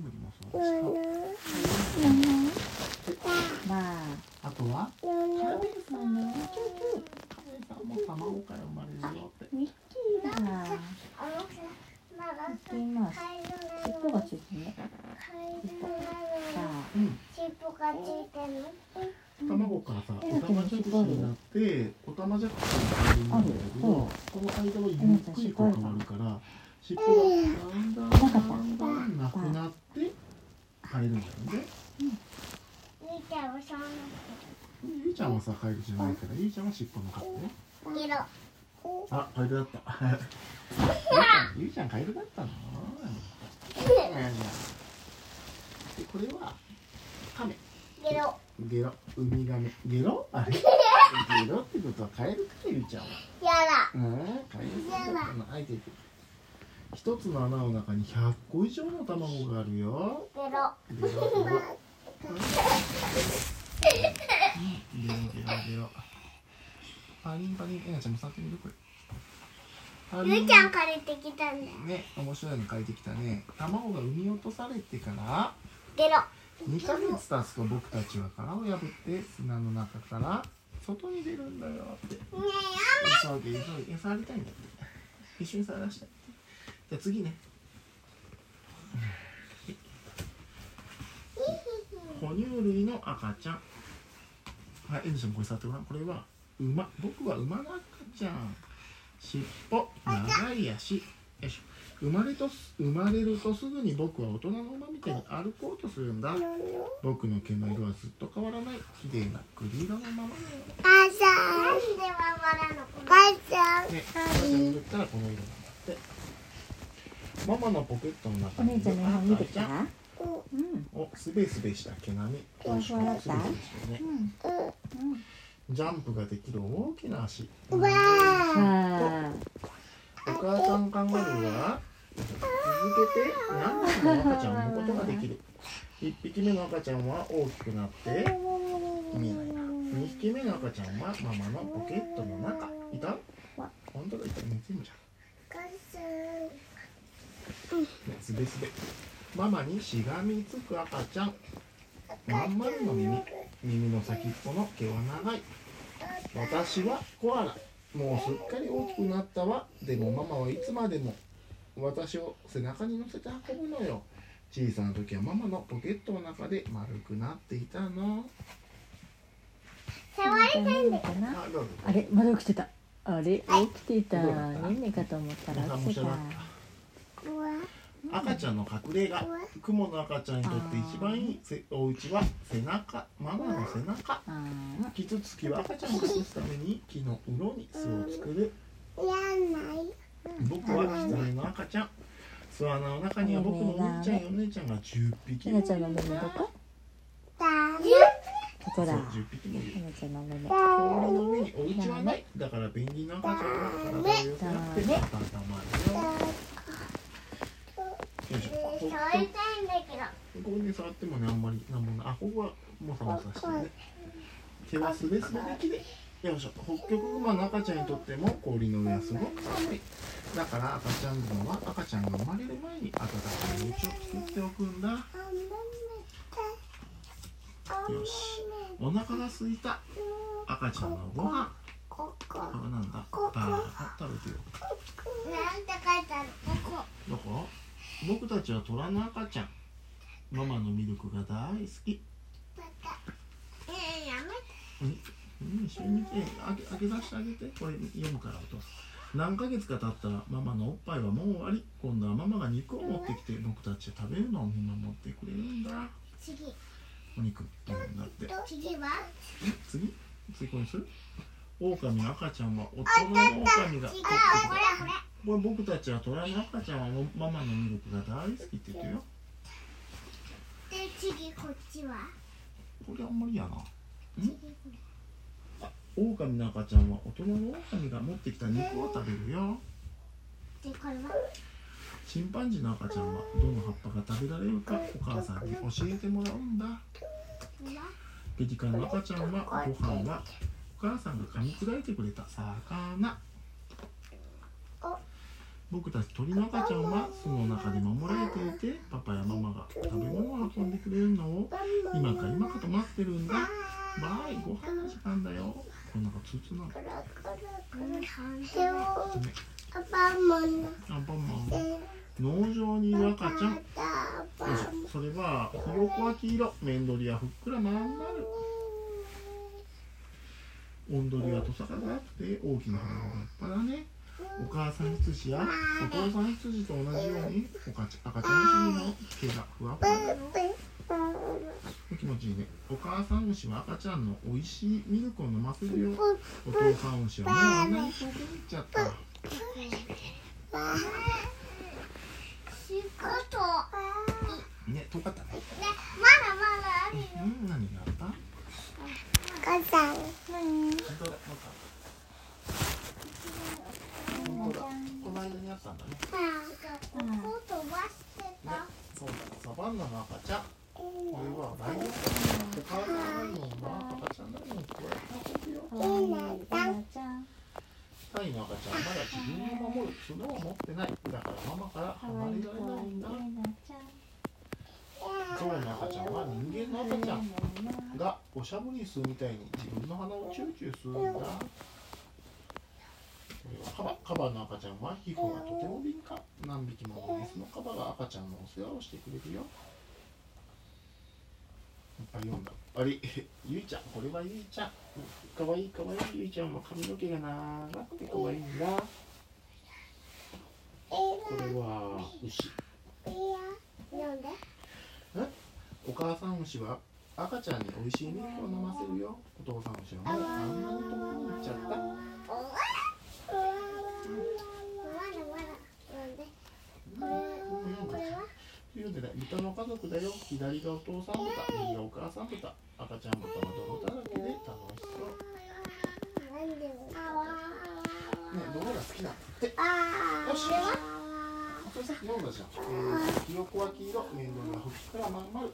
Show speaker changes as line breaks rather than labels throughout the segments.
つむりもそうだし
まあ
あとはカメさんのカメさんも卵から生まれるよって。
ミッキーだ尻尾がついてるねさあ
うん。
尻尾がついてる
卵からさオタマジャクシになってオタマジャクシに変わるんだけどその間はゆっくりこう変わるから尻尾がだんだんだんだんなくなって変えるんだよね
ゆいちゃんはそうなっ
ゆいちゃんはさカエルじゃないからゆいちゃんは尻尾のね。あカエルだった。ゆいちゃんカエルだったの？でこれはカメ
ゲロ
ゲロウミガメゲロあれゲロってことはカエルかゆいちゃんは
やだ
うんカエルだったのあいていて一つの穴の中に100個以上の卵があるよ
ゲロ
ゲロゲロゲロゲロゲロパリンパリンえなちゃんも触ってみる？これ。
ゆいちゃん借りてきたんだよ。
ね面白いの書いてきたね。卵が産み落とされてから
ゲロ
2ヶ月経つと僕たちは殻を破って砂の中から外に出るんだよって。
ね
急げ急げ触りたいんだって。一緒に触らしたいじゃあ次ね。哺乳類の赤ちゃん。はいエンジちゃんもこれ触ってごらん。これは馬僕は馬の赤ちゃん尻尾長い足。よいしょ。生まれとす生まれるとすぐに僕は大人の馬みたいに歩こうとするんだ。僕の毛の色はずっと変わらない。綺麗な栗色のまま。だよ
母さん。なんでママなの？母さん。
ね、赤ちゃん塗ったらこの色なんだって。ママのポケットの中
お姉ちゃんの絵本見てきた？うん。
おすべすべした毛並み。
ふわふわだった？
すべすべしてねジャンプができる大きな足。お母さんカンガルーは続けて何匹も赤ちゃんを産むことができる。1匹目の赤ちゃんは大きくなって見えない。な2匹目の赤ちゃんはママのポケットの中。いた？本当だいた。似てんじゃん。ね、すべすべママにしがみつく赤ちゃん。まん丸の耳。耳の先っぽの毛は長い私はコアラ。もうすっかり大きくなったわ。でもママはいつまでも。私を背中に乗せて運ぶのよ。小さな時はママのポケットの中で丸くなっていたの。
触りたいんだ
かな。
あ
れまだ起きてた。あれ起きてた。ねんねかと思ったら起きてた。
お
うわ
赤ちゃんの隠れ家。雲の赤ちゃんにとって一番いいせお家は背中ママの背中。
あー。
キツツキは赤ちゃんを隠すために木の鱗に巣を作る。
やんない。
僕は狐の赤ちゃん。巣穴の中には僕のお兄ちゃんやお姉ちゃんが10匹。
ひなちゃんの目のどこ？
だ
ここだ。
そう10匹。もいる
ひなちゃんの目の
氷の上にお家はない。だからペンギンの赤ちゃんは体を寄せ合って温まるよ
触りたいんだけど。
ここに触ってもねあんまりなんもないあここはもさもさしてるね。毛はすべすべできれよいしょ北極熊の赤ちゃんにとっても氷の上はすごく寒いだから赤ちゃん熊は赤ちゃんが生まれる前に暖かいお家を作っておくんだよしお腹が空いた赤ちゃんのご飯
ここ
なんだああ食べてよ
なんて書いてあるここ
どこ僕たちは虎の赤ちゃんママのミルクが大好き。
また。えー、やめて。
うん、一緒に見てあげあげ出してあげて。これ読むからお父さん何ヶ月か経ったらママのおっぱいはもう終わり。今度はママが肉を持ってきて僕たちで食べるのを見守ってくれるんだ。
次。
お肉うんだって？
次は？
次次これにする？狼の赤ちゃんは大人の狼が
これ
僕たちは虎の赤ちゃんはもママのミルクが大好きって言ってるよ。
で次こっちは
これあんまりやな。狼の赤ちゃんは大人の狼が持ってきた肉を食べるよ。
れでこれは
チンパンジーの赤ちゃんはどの葉っぱが食べられるかお母さんに教えてもらうんだ。ペリカンの赤ちゃんはご飯はお母さんが噛み砕いてくれた魚。
お。
僕たち鳥の赤ちゃんは巣の中で守られていてパパやママが食べ物を運んでくれるのを今か今かと待ってるんだ。バイご飯の時間だよ。こんなかつつなの。
コロコロコロ。手を
ね
アパンマン
アンパンマン
で
農場にいる赤ちゃん。それはひよこは黄色。面取りはふっくらまん丸オンドリはトサカがあって大きな鼻が立派だねお母さん羊やお父さん羊と同じようにおかち赤ちゃん羊の毛がふわふわだよ。気持ちいいね。お母さん牛は赤ちゃんの美味しいミルクを飲ませるよ。お父さん牛はもうあんなに遠くに行っちゃった。
仕事
ね遠かったね
まだまだあるよ。
うん何があった？
母さん。
本当だなん。か本当だこの間にあったん。だね
ここ飛ばして
ねそうだサバンナの赤ちゃん。これはライオンお母さん。ライオンは赤ちゃん。ライオンに加えて運ぶよタイの赤ちゃん。まだ自分を守る角を持ってないだからママから離れられないん。だゾウの赤ちゃん。は人間の赤ちゃん。おしゃぶりするみたいに自分の鼻をチューチューするんだ。これはカバカバの赤ちゃんは皮膚がとても敏感。何匹ものメスのカバが赤ちゃんのお世話をしてくれるよ。いっぱい読んだあれゆいちゃんこれはゆいちゃん。かわいいかわいいゆいちゃんは髪の毛が長くてかわいいんだ。これは牛。
なんで？
お母さん牛は？赤ちゃんに美味しいミルクを飲ませるよ。お父さん牛はもあんなに遠くに行っちゃった
まだまだなんでこれは
というのでね豚の家族だよ左がお父さん豚右がお母さん豚赤ちゃん豚は泥だらけで楽しそう
なんで
ね泥が好きなんだって
あ
よしそれさっき読んだじゃん、えー、ひよこは黄色面倒がふっくらまん丸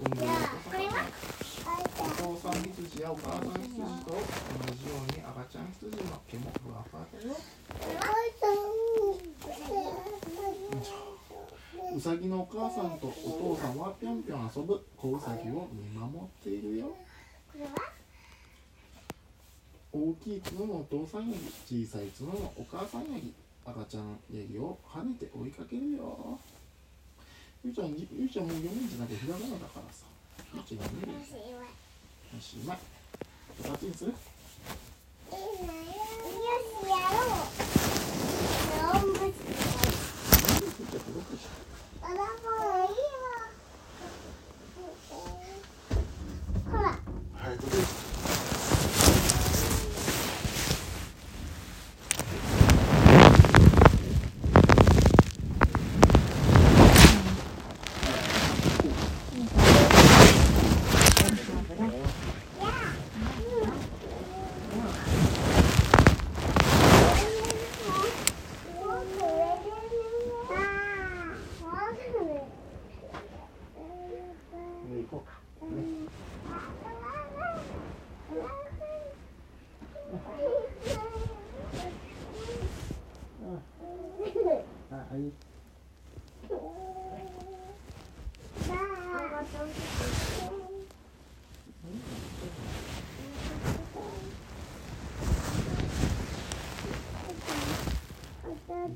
運動のお父さん羊やお母さん？羊と同じように赤ちゃん。羊の毛もふわふわだようさぎのお母さんとお父さんはぴょんぴょん遊ぶ。子うさぎを見守っているよ大きい角のお父さんヤギ小さい角のお母さんヤギ赤ちゃんヤギを跳ねて追いかけるよ。ゆうちゃんゆうちゃんもう読めんじゃなくてひらがなだからさ。ゆうちゃん読める？よよしにするゆうちゃんすごくしはいどうぞね行こうねああいい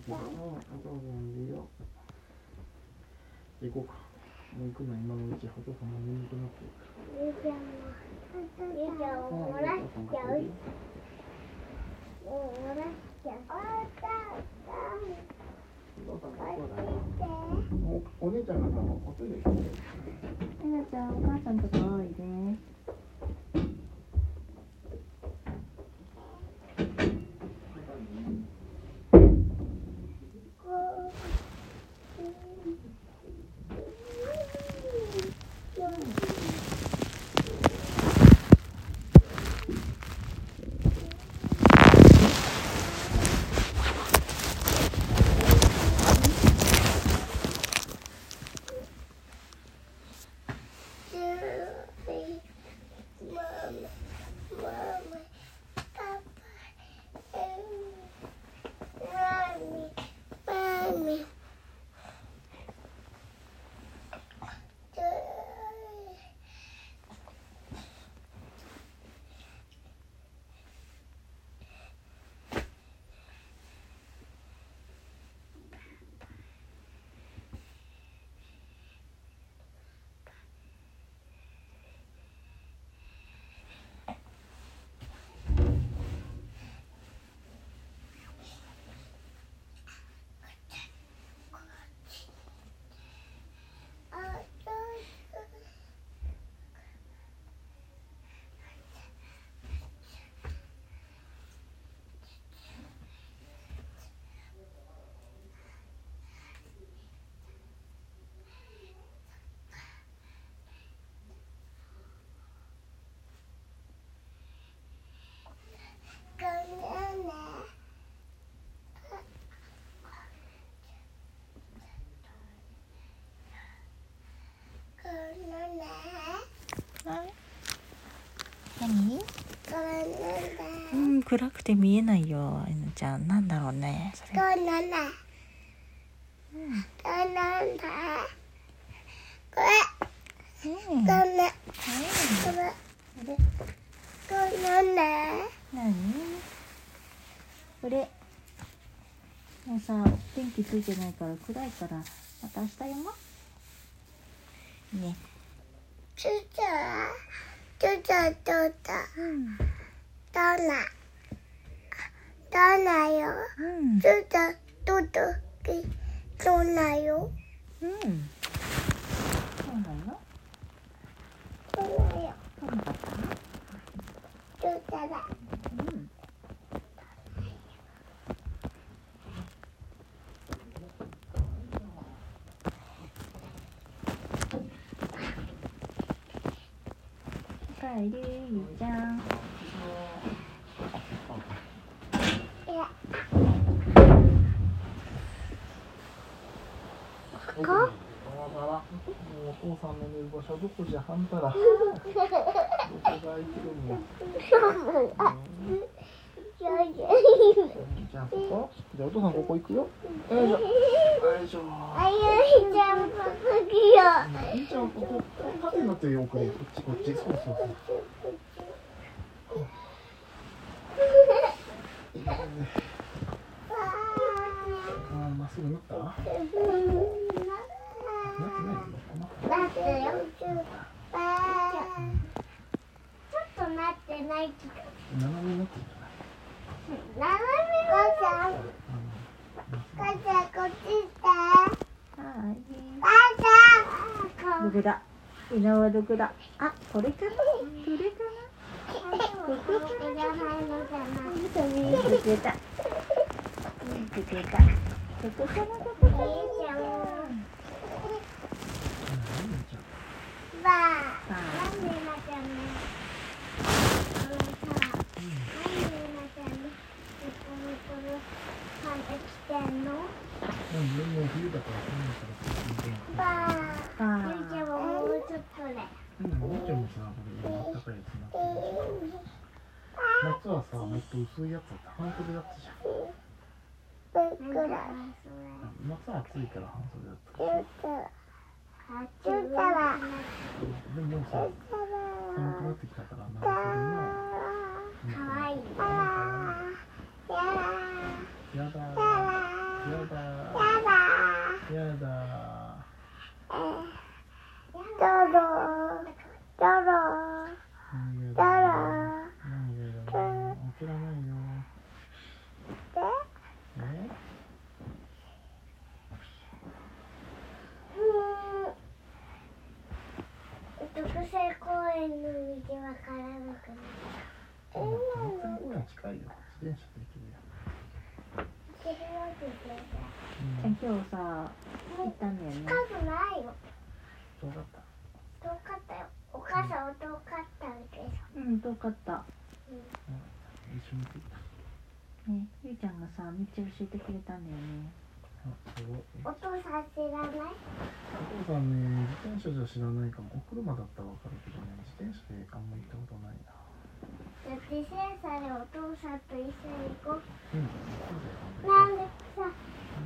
うん。あとはなん。でよ行こうかもう行くの今のうちお父さん。も眠くなってるおお姉ちゃん。がさおトイレ行って
ゆなちゃん。お母さん。とこおいで「暗くて見えないよえぬちゃん。なんだろうねそれ。
どうなんだ？どうなんだ？これ
うん。
こ
うん。
れどうなんだ？
何？これもうさ電気ついてないから暗いからまた明日読もう。ね。
ちゅちゃちゅちゃちゅちゃ
うん。
どうなどうなよ。
うん。
ちゅちゃどうとうなよ。
うん。そうなの
どう
そうなかった？
だ
うん。おかえりゆうちゃん
いや
こバラバラもうお父さんの寝る場所どこじゃ？はんたら。どこが空いてるんや？
いやいや
じゃあここじゃあお父さんここ行くよ。よいしょよいしょ
あゆいちゃんも好きよ
ちゃん。ここここ縦になってるよ奥でこっちこっちそうそうそうあーまっすぐなったなってないよな
なってよちょっとなってないけど
斜めになってるじゃない
斜め母ちゃん母ちゃんこっち来て
はい
母ちゃん
どこだ稲はどこだあこれかなこれかな
ここじゃないのかな
見た見てくれた見えてくれたここかなここかな
夏はさ、もっと薄いやつだって半袖やつじゃん夏は暑いから半袖だったやだやだやだやだ
どろどろ
何
どろ
がやだ何がやだ起きらないよえ
特製公園の道わからなくなった
うん、全然公園近いよ自転車で行ける
今日さ行ったん。だよね
近くないよ
どうだった
遠かったよお母さん。は遠かった
うん。遠かった
一緒に行った
ねゆいちゃん。がさめっちゃ教えてくれたん。だよね
お父さん知らない
お父さんね自転車じゃ知らないかもお車だったらわかるけどね自転車であん。ま行ったことないな
だってセンでお父さん。と一緒に行こう、
うん、
なん。でさ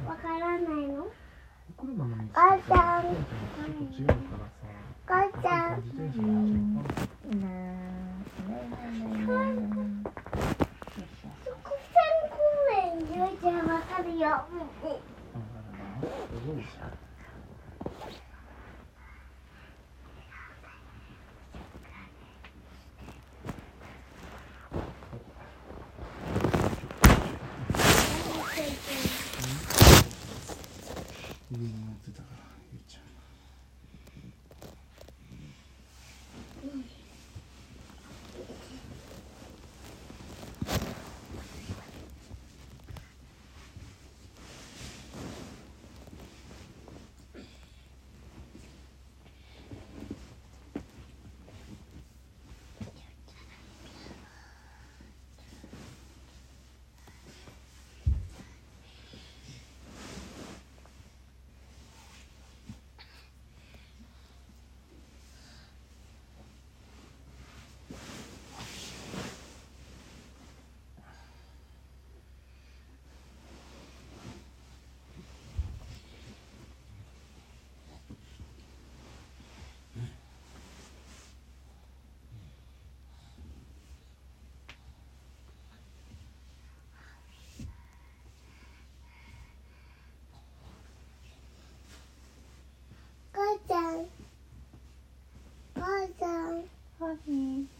わからないの
お車の道
母ちゃん。ちょっと違うからさ母ちゃん。
自転車の道
いいなぁそ
こさん。公園ゆうちゃん。わかるよ、うん
each.
love me.